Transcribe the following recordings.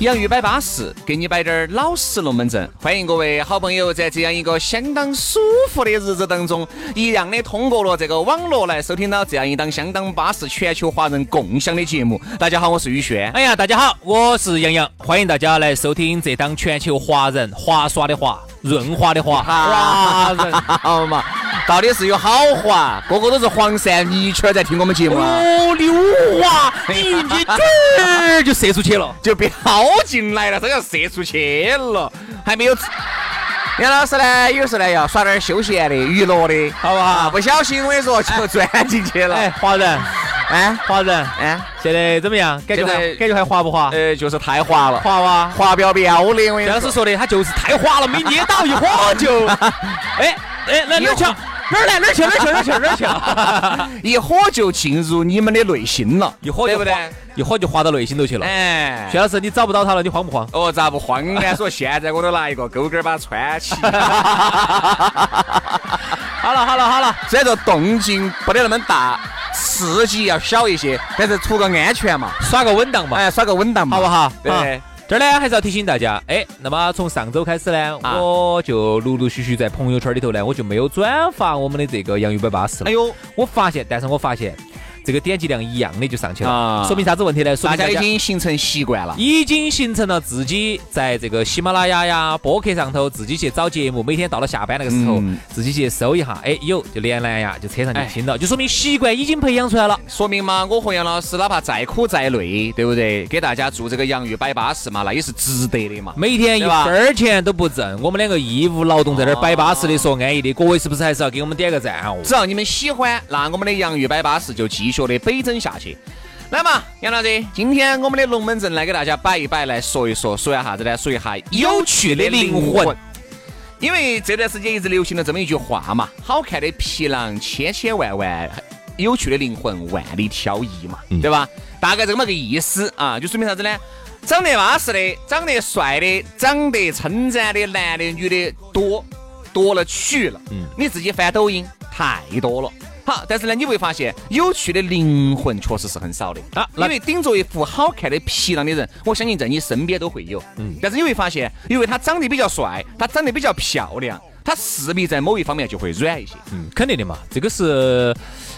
洋芋摆巴适，给你摆点儿老实龙门阵。欢迎各位好朋友在这样一个相当舒服的日子当中，一样的通过了这个网络来收听到这样一档相当巴适、全球华人共享的节目。大家好，我是宇轩。哎呀，大家好，我是杨洋。欢迎大家来收听这档全球华人华耍的华。润滑的滑，华人好嘛？到底是有好滑，个个都是黄鳝泥鳅在听我们节目啊！哦，溜滑，你一准就射出去了，就飙进来了，这要射出去了，还没有。杨老师呢，有时候呢要耍点休闲的、娱乐的，好不好？不小心我跟你说就钻进去了。哎，华人。哎，华人，哎，现在怎么样？感觉还感觉还滑不滑？呃，就是太滑了，滑哇，滑标标的。杨老师说的，他就是太滑了，没捏到一火就。哎哎，那哪儿去？哪儿来？哪儿去？哪儿去？哪儿去？哪儿去？一火就进入你们的内心了，一火对不对？一火就滑到内心头去了。哎，薛老师，你找不到他了，你慌不慌？哦，咋不慌呢？说现在我都拿一个钩钩把它穿起。好了好了好了，虽然说动静不得那么大。刺激要小一些，但是图个安全嘛，耍个稳当嘛，哎，耍个稳当嘛，好不好？对，这儿呢还是要提醒大家，哎，那么从上周开始呢，我就陆陆续续在朋友圈里头呢，我就没有转发我们的这个洋芋摆巴士了。哎呦，我发现，但是我发现。这个点击量一样的就上去了，说明啥子问题呢？说大家已经形成习惯了，已经形成了自己在这个喜马拉雅呀、播客上头自己去找节目，每天到了下班那个时候，自己去搜一下，哎，有就连蓝牙就车上就听了，就说明习惯已经培养出来了。说明嘛，我和杨老师哪怕再苦再累，对不对？给大家做这个洋芋摆巴士嘛，那也是值得的嘛。每天一分钱都不挣，我们两个义务劳动在这儿摆巴士的，说安逸的，各位是不是还是要给我们点个赞哦？只要你们喜欢，那我们的洋芋摆巴士就继续的北征下去。来嘛，杨老师，今天我们的龙门阵来给大家摆一摆，来说一说，说一下啥子呢？说一下有趣的灵魂。因为这段时间一直流行了这么一句话嘛，好看的皮囊千千万万，有趣的灵魂万里挑一嘛，对吧？大概这么个意思啊，就说明啥子呢？长得巴适的、长得帅的、长得称赞的男的女的多多了去了。嗯，你自己翻抖音太多了。好，但是呢，你会发现有趣的灵魂确实是很少的啊。因为顶着一副好看的皮囊的人，我相信在你身边都会有。嗯，但是你会发现，因为他长得比较帅，他长得比较漂亮，他势必在某一方面就会软一些。嗯，肯定的嘛，这个是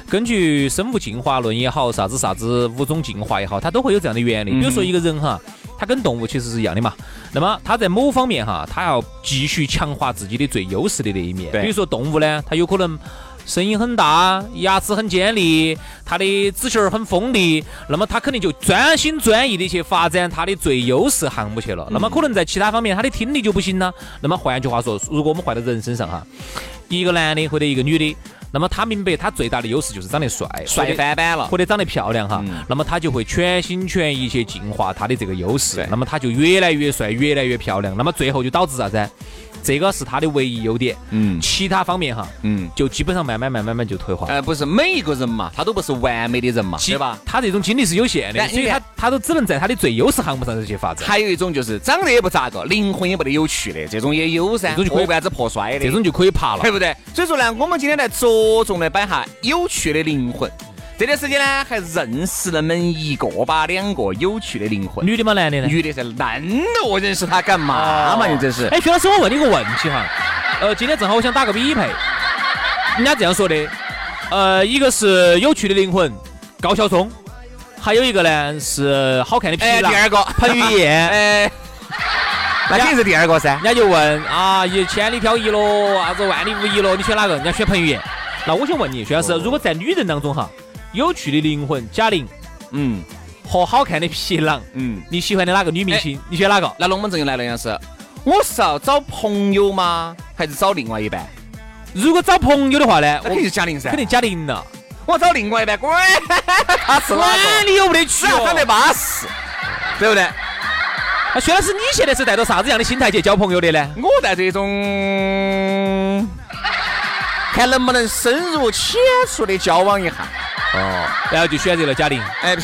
根据生物进化论也好，啥子啥子物种进化也好，它都会有这样的原理。比如说一个人哈，他跟动物其实是一样的嘛。那么他在某方面哈，他要继续强化自己的最优势的那一面。比如说动物呢，它有可能。声音很大，牙齿很尖利，他的指甲儿很锋利，那么他肯定就专心专意的去发展他的最优势项目去了。那么可能在其他方面，他的听力就不行了。那么换句话说，如果我们换到人身上哈，一个男的或者一个女的，那么他明白他最大的优势就是长得帅，帅翻版了，或者长得漂亮哈，那么他就会全心全意去进化他的这个优势，那么他就越来越帅，越来越漂亮，那么最后就导致啥子？这个是他的唯一优点，嗯，其他方面哈，嗯，就基本上慢慢慢慢慢就退化。呃，不是每一个人嘛，他都不是完美的人嘛，对吧？他这种精力是有限的，所以他他都只能在他的最优势项目上去发展。还有一种就是长得也不咋个，灵魂也不得有趣的，这种也有噻，这种就可以为啥子破摔的，这种就可以爬了，对不对？所以说呢，我们今天来着重的摆下有趣的灵魂。这段时间呢，还认识那么一个把两个有趣的灵魂，女的吗？男的呢？女的是男的，我认识他干嘛嘛？你这是？哎，徐老师，我问你个问题哈，呃，今天正好我想打个比配，人家这样说的，呃，一个是有趣的灵魂高晓松，还有一个呢是好看的皮囊，第二个彭于晏，哎。那肯定是第二个噻人。家就问啊，一千里挑一咯，啥子万里无一咯，你选哪个？人家选彭于晏。那我想问你，薛老师，如果在女人当中哈，有趣的灵魂贾玲嗯和好看的皮囊，嗯，你喜欢的哪个女明星？你选哪个？那龙门阵又来了，杨是，我是要找朋友吗？还是找另外一半？如果找朋友的话呢，我肯定是贾玲噻。肯定贾玲了。我找另外一半，滚，他是哪管个？你有没得去哦？长得巴适，对不对？那薛老师，你现在是带着啥子样的心态去交朋友的呢？我带着一种，看能不能深入浅出的交往一下。哦，然后就选择了贾玲。哎，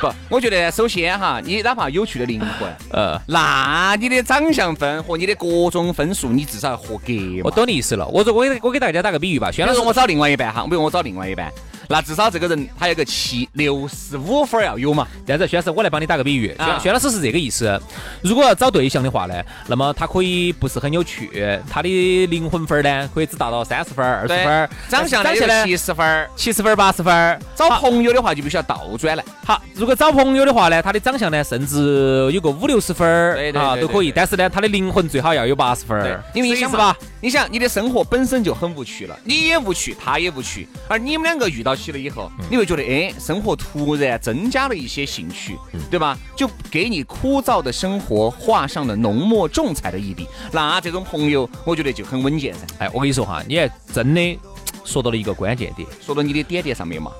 不，我觉得首先哈，你哪怕有趣的灵魂，呃，那你的长相分和你的各种分数，你至少要合格我嘛。懂你意思了。我说我给我给大家打个比喻吧，轩老师我找另外一半哈，比如我找另外一半，那至少这个人他有个七六十五分儿要有嘛。这样子，薛老师，我来帮你打个比喻。啊薛薛老师是这个意思。如果要找对象的话呢，那么他可以不是很有趣，他的灵魂分儿呢可以只达到三十分、二十分儿，长相长相呢七十分儿，七十分、八十分儿。找朋友的话就必须要倒转来。好，如果找朋友的话呢，他的长相呢甚至有个五六十分儿啊都可以，但是呢，他的灵魂最好要有八十分对儿，，因为你想是吧？，你想你的生活本身就很无趣了，你也无趣，他也无趣，而你们两个遇到起了以后，你会觉得哎，生活突然增加了一些兴趣，对吧？就给你枯燥的生活画上了浓墨重彩的一笔。那这种朋友，我觉得就很稳健噻。哎，我跟你说哈，你还真的说到了一个关键点。说到你的点点上面嘛，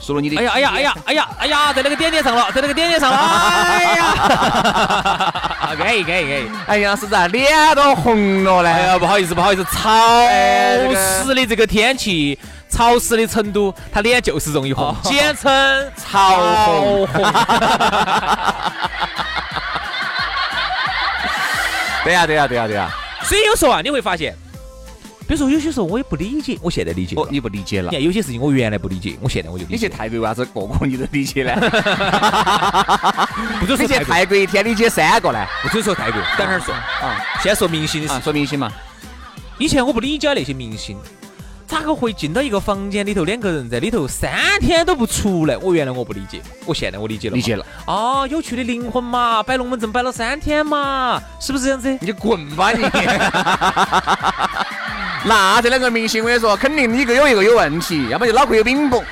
说到你的，哎呀哎呀哎呀，哎呀哎呀，在那个点点上了，在那个点点上了，哎呀，可以可以可以。哎呀，是咋脸都红了嘞？哎呀，不好意思不好意思，潮湿的这个天气，潮湿的成都，他脸就是容易红哦，简称潮红红。对呀对呀对呀对呀。所以有时候啊，你会发现，比如说有些时候我也不理解，我现在理解。你不理解了你。看有些事情我原来不理解，我现在我就理你去。泰国为啥子个个你都理解呢？不准说泰国，你去泰国 一天理解三个呢？不准说泰国，等会儿说。啊先说明星的事啊，说明星嘛。以前我不理解那些明星，咋个会进到一个房间里头，两个人在里头三天都不出来？我原来我不理解，我现在我理解了。理解。了，哦，有趣的灵魂嘛，摆龙门阵摆了三天嘛，是不是这样子？你就滚吧你！那这两个明星，我跟你说，肯定一个有一个有问题，要么就脑壳有冰崩。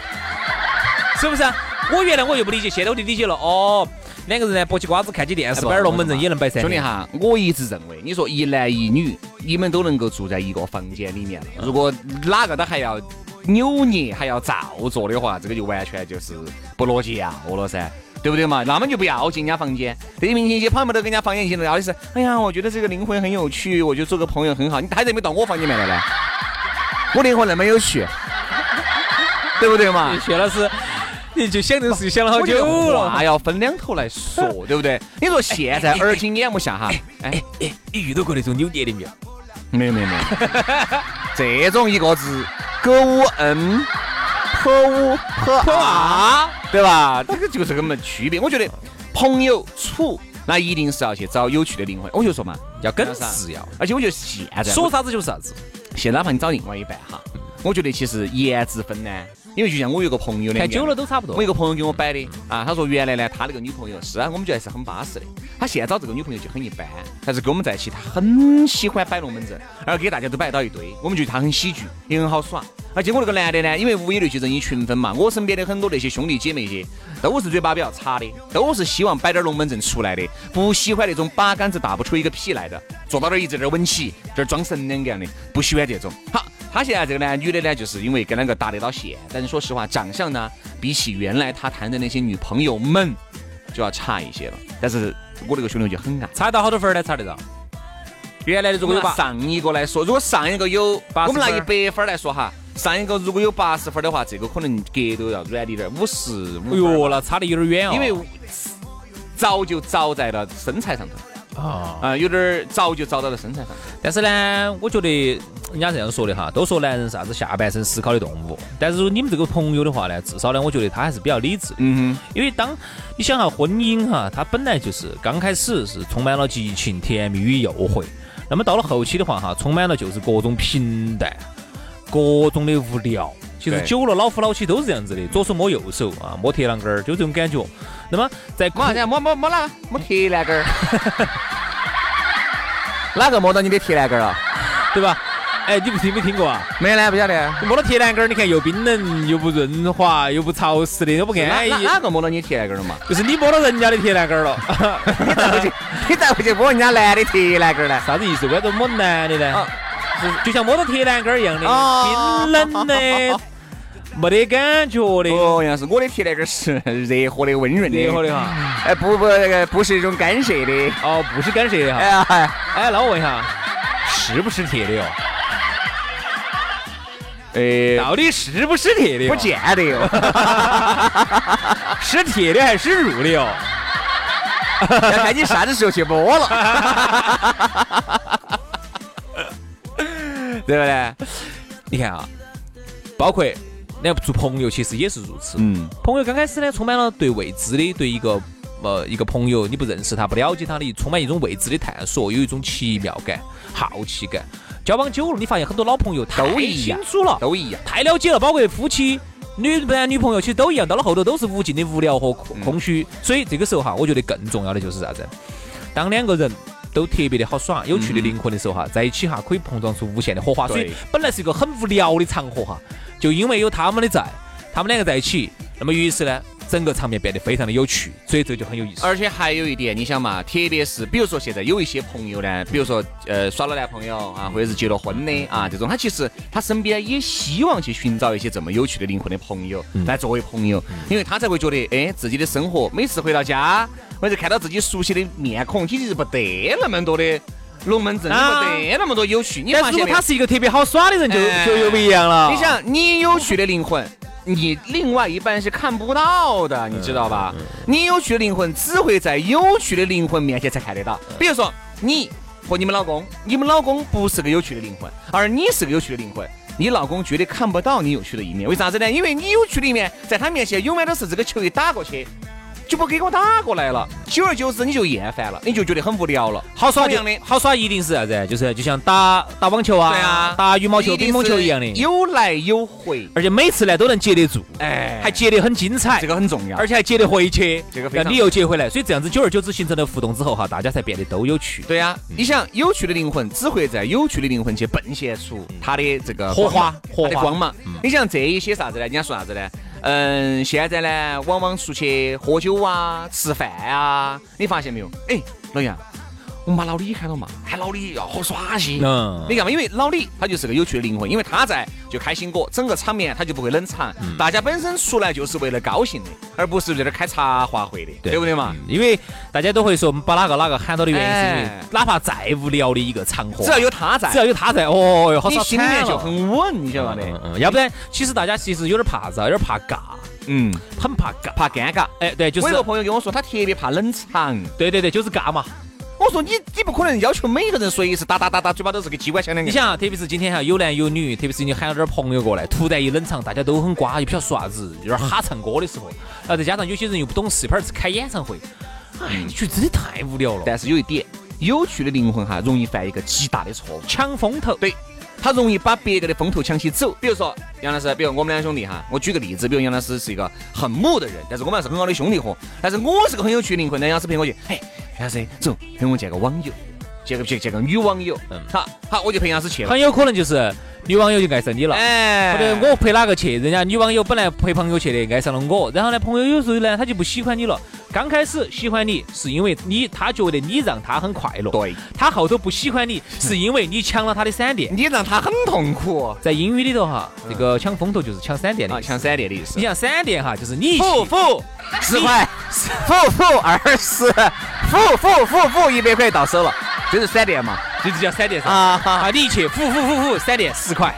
是不是啊？我原来我又不理解，现在我就理解了。哦，两个人呢剥起瓜子看起电视，摆龙门阵也能摆噻。兄弟哈，我一直认为，你说一男一女，你们都能够住在一个房间里面了，如果哪个都还要扭捏，还要照做的话，这个就完全就是不逻辑啊，了噻。对不对嘛？那么就不要进人家房间。这些明星些跑没得跟人家房间进来，要的是，哎呀，我觉得这个灵魂很有趣，我就做个朋友很好。你还在没到我房间里面来呢？我灵魂那么有趣，对不对嘛？薛老师，你就想这个事情想了好久了。话要分两头来说，对不对？你说现在耳今眼目下哈，哎，哎，你遇到过那种扭捏的没有？没有没有没有，这种一个字，葛无恩，破无破啊，对吧？这个就是个么区别。我觉得朋友处，那一定是要去找有趣的灵魂。我就说嘛，要耿直要，而且我觉得现在说啥子就是啥子。现在哪怕你找另外一半哈，我觉得其实颜值分呢，因为就像我有个朋友的，看久了都差不多我。一个朋友给我摆的啊，他说原来呢，他那个女朋友是啊，我们觉得还是很巴适的。他现在找这个女朋友就很一般，但是跟我们在一起，他很喜欢摆龙门阵，而给大家都摆到一堆，我们觉得他很喜剧，也很好耍。而且我那个男的呢，因为物以类聚，人以群分嘛，我身边的很多那些兄弟姐妹些，都是嘴巴比较差的，都是希望摆点龙门阵出来的，不喜欢那种八竿子打不出一个屁来的，坐到那儿一直在那儿稳起，这儿装神两个样的，不喜欢这种。好。他现在这个呢，女的呢，就是因为跟两个搭得到线，但是说实话，长相呢，比起原来他谈的那些女朋友们就要差一些了。但是我这个兄弟就很爱。差到好多分儿呢？差得到。原来的如果上一个来说，如果上一个有，80我们拿一百分儿来说哈，上一个如果有八十分儿的话，这个可能格都要软一点儿，五十五哎分儿呦，那差的有点远哦。因为早就早在了身材上头啊，啊、有点儿早就找到了身材上头。但是呢，我觉得人家这样说的哈，都说男人啥子下半身思考的动物，但是你们这个朋友的话呢，至少呢，我觉得他还是比较理智的。嗯因为当你想哈，婚姻哈，它本来就是刚开始是充满了激情、甜蜜与诱惑，那么到了后期的话哈，充满了就是各种平淡、各种的无聊。其实久了，老夫老妻都是这样子的，左手摸右手啊，摸铁栏杆儿，就这种感觉。那么在哼，摸啥子？摸摸摸哪？摸铁栏杆儿。哪个摸到你的铁栏杆了？对吧？哎，你不听没听过啊？没呢，不晓得。摸到铁栏杆儿，你看又冰冷又不润滑又不潮湿的，又不安逸。哪哪个摸到你铁栏杆了嘛？就是你摸到人家的铁栏杆儿了。你咋回去？你咋回去摸人家男的铁栏杆呢？啥子意思？为啥子摸男的呢？就像摸到铁栏杆儿一样的，哦冰冷的，没得感觉的。哦，杨是我的铁栏杆是热和的、温润的。热和的哈。哎，不不，那个不是一种干涉的。哦，不是干涉的哈。哎呀，哎哎，那我问一下，是不是铁的哟？哎，到底是不是铁的？不见得哟。是铁的还是乳的哟？要看你啥子时候去摸了，对不对？你看啊，包括那做朋友，其实也是如此。嗯，朋友刚开始呢，充满了对未知的，对一个呃一个朋友，你不认识他，不了解他的，充满一种未知的探索，有一种奇妙感、好奇感。交往久了，你发现很多老朋友都一样清楚了，都一样。太了解了，包括夫妻、女男女朋友，其实都一样，到了后头都是无尽的无聊和空空虚。所以这个时候哈，我觉得更重要的就是啥子？当两个人都特别的好耍、有趣的灵魂的时候哈，在一起哈可以碰撞出无限的火花。所以本来是一个很无聊的场合哈，就因为有他们的在，他们两个在一起，那么于是呢，整个场面变得非常的有趣，所以这就很有意思。而且还有一点，你想嘛，特别是比如说现在有一些朋友呢，比如说呃耍了男朋友啊，或者是结了婚的啊，这种他其实他身边也希望去寻找一些这么有趣的灵魂的朋友来作为朋友，因为他才会觉得，哎，自己的生活每次回到家，或者看到自己熟悉的面孔，其实不得那么多的龙门阵，啊不得那么多有趣。你如果发现他是一个特别好耍的人，就哎就又不一样了。你想，你有趣的灵魂，你另外一半是看不到的，你知道吧？你有趣的灵魂只会在有趣的灵魂面前才看得到。比如说，你和你们老公，你们老公不是个有趣的灵魂，而你是个有趣的灵魂。你老公绝对看不到你有趣的一面，为啥子呢？因为你有趣的一面在他面前永远都是这个球一打过去，就不给我打过来了。久而久之，你就厌烦了，你就觉得很无聊了。好耍的好耍一定是啥子？就是就像打打网球啊，对啊，打羽毛球、乒乓球一样的，有来有回，而且每次呢都能接得住，哎，还接得很精彩，这个很重要。而且还接得回去，这个非你又接回来，所以这样子久而久之形成了互动之后哈，大家才变得都有趣。对呀、你想有趣的灵魂只会在有趣的灵魂去迸现出它的这个火花火花的光芒。你想这一些啥子呢？人家说啥子呢？嗯，现在呢，往往出去喝酒啊、吃饭啊，你发现没有？哎，老杨，我们把老李喊了嘛，喊老李要好耍些。嗯你看嘛，因为老李他就是个有趣的灵魂，因为他在就开心果，整个场面他就不会冷场。嗯大家本身出来就是为了高兴的，而不是在这儿开茶话会的，对不对嘛？因为大家都会说，我们把哪个哪个喊到的原因是因为哎，哪怕再无聊的一个场合，只要有他在，只要有他在，哦哟，好你耍心里面就。很稳，你晓得的。嗯嗯，要不然其实大家其实有点怕啥，有点怕尬，嗯，很怕尬。怕尴尬。哎，对，就是我有个朋友跟我说，他特别怕冷场。对对对，就是尬嘛。我说你你不可能要求每个人随时哒哒哒哒，嘴巴都是个机关枪两个。你想啊，特别是今天哈有男有女，特别是你喊了点朋友过来，突然一冷场，大家都很瓜，又不晓得说啥子，有点哈唱歌的时候，然后再加上有些人又不懂事，拍儿开演唱会，哎，你觉得真的太无聊了。但是有一点，有趣的灵魂哈，容易犯一个极大的错误。抢风头，对，他容易把别个的风头抢起走。比如说杨老师，比如我们两兄弟哈，我举个例子，比如杨老师是一个很木的人，但是我们还是很好的兄弟伙。但是我是个很有趣的灵魂，那杨老师陪我去，嘿，杨老师走，陪我见个网友，见个见见个女网友，嗯，好好，我就陪杨老师去了。很有可能就是女网友就爱上你了。哎或者我陪哪个去，人家女网友本来陪朋友去的，爱上了我，然后呢，朋友有时候呢，他就不喜欢你了。刚开始喜欢你是因为你，他觉得你让他很快乐。对，他后头不喜欢你，是因为你抢了他的闪电。你让他很痛苦在英语里头哈，这个抢风头就是抢闪电的。抢闪电的意思你。像闪电哈，就是你一付去付十块，付付二十，付付付付一百块到手了，这是闪电嘛？这就叫闪电噻。啊啊，你一去，呼呼呼呼，闪电十块。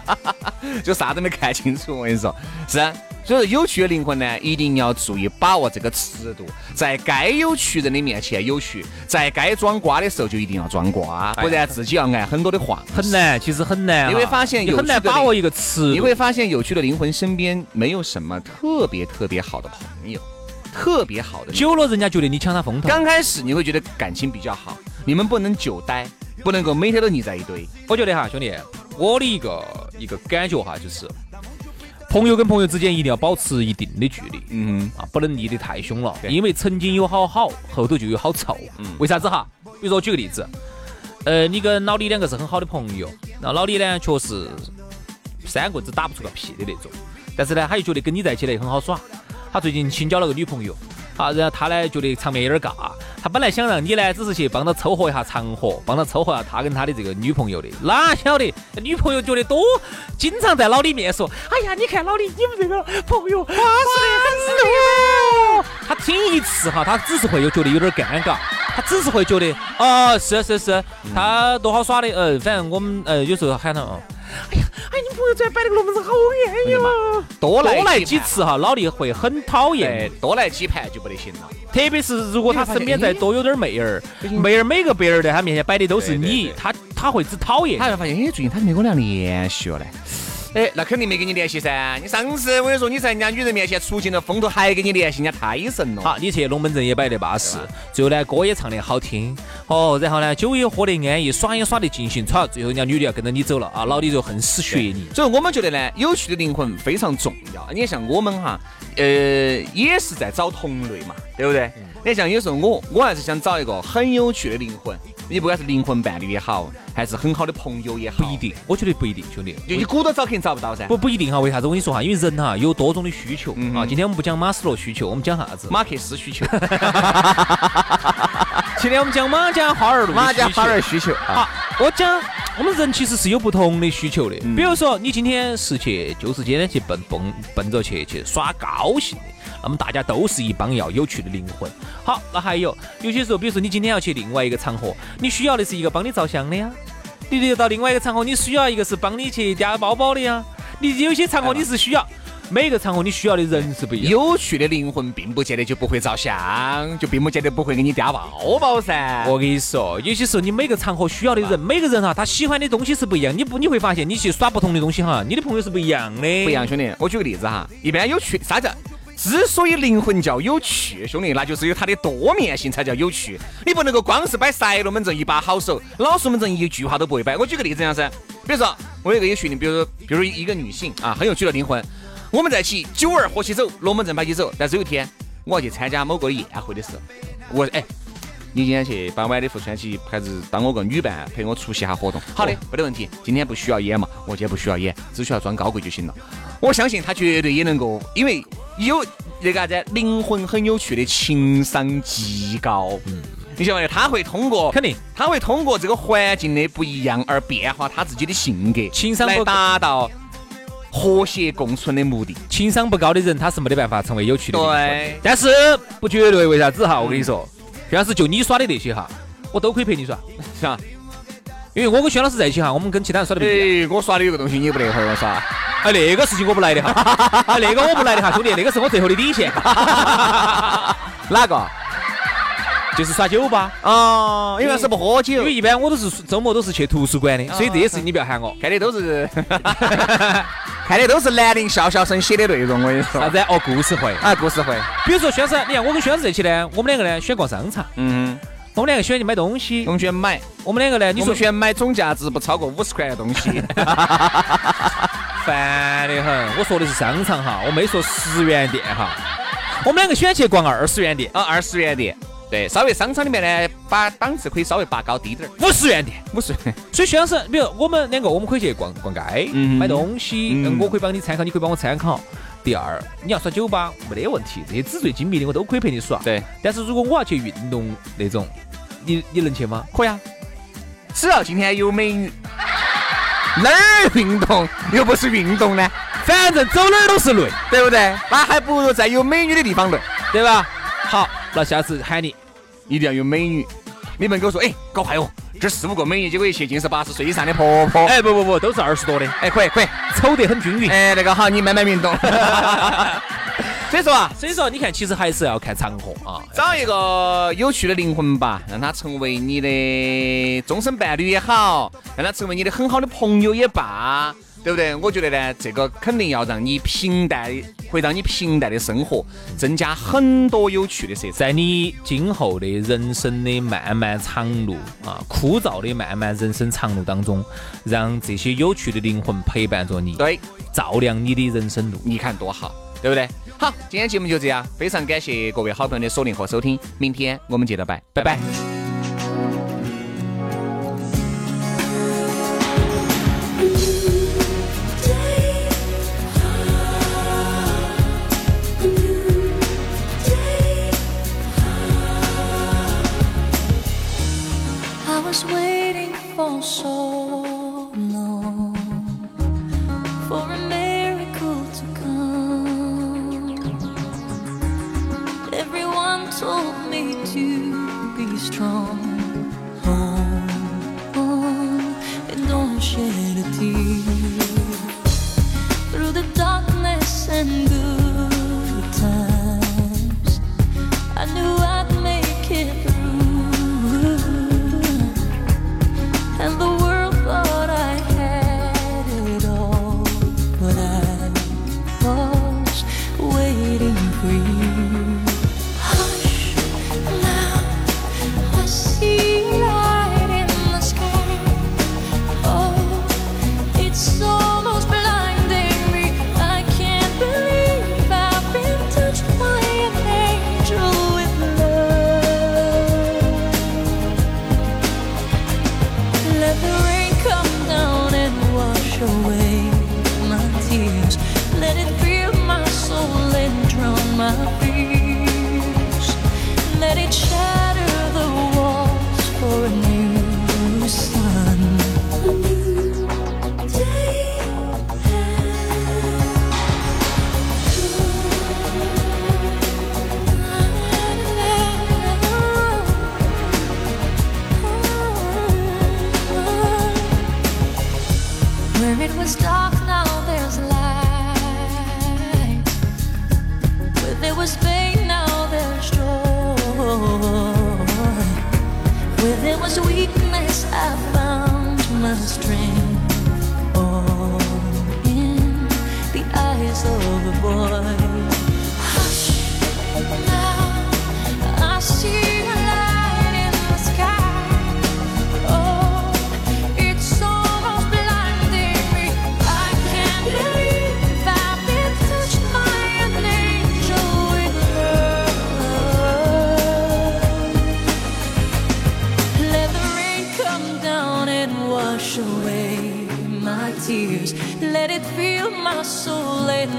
就啥都没看清楚，我跟你说，是啊。所以说，有趣的灵魂呢，一定要注意把握这个尺度，在该有趣人的面前有趣，在该装瓜的时候就一定要装瓜，不然自己要挨很多的话。很难，其实很难啊。你会发现很难有趣的把握一个词。你会发现，有趣的灵魂身边没有什么特别特别好的朋友，特别好的。久了，人家觉得你抢他风头。刚开始你会觉得感情比较好，你们不能久待，不能够每天都腻在一堆。我觉得哈，兄弟，我的一个一个感觉哈，就是朋友跟朋友之间一定要保持一定的距离。嗯，啊，不能腻得太凶了，因为曾经有好好，后头就有好臭。嗯。为啥子哈？比如说举个例子，呃，你跟老李两个是很好的朋友，然后老李呢确实三棍子打不出个屁的那种，但是呢，他又觉得跟你在一起呢很好耍。他最近新交了个女朋友，啊，然后他呢觉得场面有点尬，他本来想让你呢只是去帮他凑合一下场合，帮他凑合下他跟他的这个女朋友的，哪晓得女朋友觉得多，经常在老李面说，哎呀，你看老李，你们这个朋友巴适的很，他听一次哈，他只是会有觉得有点尴尬，他只是会觉得，哦，是是是，他多好耍的，嗯，反正我们呃有时候喊他哦。哎呀，哎，你朋友在摆那个龙门阵好安逸嘛！多来多来几次哈，老李会很讨厌。多来几盘就不得行了。特别是如果他身边再多有点妹儿，妹儿每个别人在他面前摆的都是你，他他会只讨厌。他会发现，哎，最近他没跟我俩联系了嘞。哎，那肯定没跟你联系噻。你上次我跟你说，你在人家女人面前出尽了风头，还跟你联系，人家太神了。好，你去龙门阵也摆得巴适，最后呢歌也唱得好听，哦，然后呢酒也喝得安逸，耍也耍得尽兴，操最后人家女的要跟着你走了啊，老李就恨死学你。所以我们觉得呢，有趣的灵魂非常重要。你像我们哈，呃，也是在找同类嘛，对不对？你像有时候我，我还是想找一个很有趣的灵魂。你不管是灵魂伴侣也好，还是很好的朋友也好，不一定，我觉得不一定，兄弟，就你鼓捣找肯定找不到噻。不不一定哈，为啥子？我跟你说哈，因为人哈有多种的需求啊。今天我们不讲马斯洛需求，我们讲啥子？马克思需求。今天我们讲马家花儿路马家花儿需求。好，我讲我们人其实是有不同的需求的。比如说你今天是去就是今天去奔奔奔着去去耍高兴的。那么大家都是一帮要有趣的灵魂。好，那还有有些时候，比如说你今天要去另外一个场合，你需要的是一个帮你照相的呀；你到另外一个场合，你需要一个是帮你去夹包包的呀。你有些场合你是需要，每个场合你需要的人是不一样。有趣的灵魂并不见得就不会照相，就并不见得不会给你夹包包噻。我跟你说，有些时候你每个场合需要的人，每个人哈，他喜欢的东西是不一样。你不你会发现，你去耍不同的东西哈，你的朋友是不一样的。不一样，兄弟，我举个例子哈，一般有趣啥子？之所以灵魂叫有趣，兄弟，那就是有它的多面性才叫有趣。你不能够光是摆赛龙门阵一把好手，老龙门阵一句话都不会摆。我举个例子，样噻，比如说我有个有趣的，比如说，比如一个女性啊，很有趣的灵魂，我们在一起，酒儿喝起走，龙门阵摆起走。但是有一天我要去参加某个宴会的时候，我哎，你今天去把晚礼服穿起，还是当我个女伴陪我出席下活动？好的，没得问题。今天不需要演嘛，我今天不需要演，只需要装高贵就行了。我相信他绝对也能够，因为。有那个啥子，灵魂很有趣的情商极高。嗯，你晓得？他会通过肯定，他会通过这个环境的不一样而变化他自己的性格，情商来达到和谐共存的目的。情商不高的人，他是没得办法成为有趣的。对，但是不绝对。为啥子哈？我跟你说，徐老师就你耍的那些哈，我都可以陪你耍，是吧？因为我跟薛老师在一起哈，我们跟其他人耍的不一样。我耍的有个东西，你不得和我耍。啊，那个事情我不来的哈，啊 那个我不来的哈，兄弟，那个是我最后的底线。哪个？就是耍酒吧。哦，因为是不喝酒。因为一般我都是周末都是去图书馆的，所以这些事情你不要喊我。看的都是，看的都是兰陵笑笑生写的内容。我跟你说。啥子？哦，故事会。啊，故事会。比如说轩师，你看我跟轩师在一起呢，我们两个呢喜欢逛商场。嗯。我们两个喜欢去买东西，我们喜欢买。我们两个呢？你说喜欢买总价值不超过五十块的东西，烦得很。我说的是商场哈，我没说十元店哈。我们两个喜欢去逛二十元店啊，二十元店。对，稍微商场里面呢，把档次可以稍微拔高低点儿。五十元店，五十。所以徐老师，比如我们两个，我们可以去逛逛街，买东西，嗯我可以帮你参考，你可以帮我参考。第二，你要耍酒吧没得问题，这些纸醉金迷的我都可以陪你耍。对。但是如果我要去运动那种。你你能去吗？可以啊，只要今天有美女，哪儿运动又不是运动呢？反正走哪儿都是累，对不对？那还不如在有美女的地方累，对吧？好，那下次喊你，一定要有美女。你们给我说，哎，搞快哦，这四五个美女，结果一去尽是八十岁以上的婆婆。哎，不不不，都是二十多的。哎，可以可以，丑得很均匀。哎，那个好，你慢慢运动。所以说啊，所以说你看，其实还是要看场合啊，找一个有趣的灵魂吧，让他成为你的终身伴侣也好，让他成为你的很好的朋友也罢，对不对？我觉得呢，这个肯定要让你平淡，会让你平淡的生活增加很多有趣的色彩，在你今后的人生的漫漫长路啊，枯燥的漫漫人生长路当中，让这些有趣的灵魂陪伴着你，对，照亮你的人生路，你看多好，对不对？好，今天节目就这样，非常感谢各位好朋友的锁定和收听，明天我们接着拜，拜拜。strong Where there was weakness, I found my strength. All in the eyes of a boy. Hush.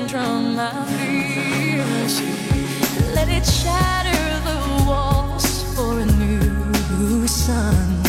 drown my fears. Let it shatter the walls for a new sun.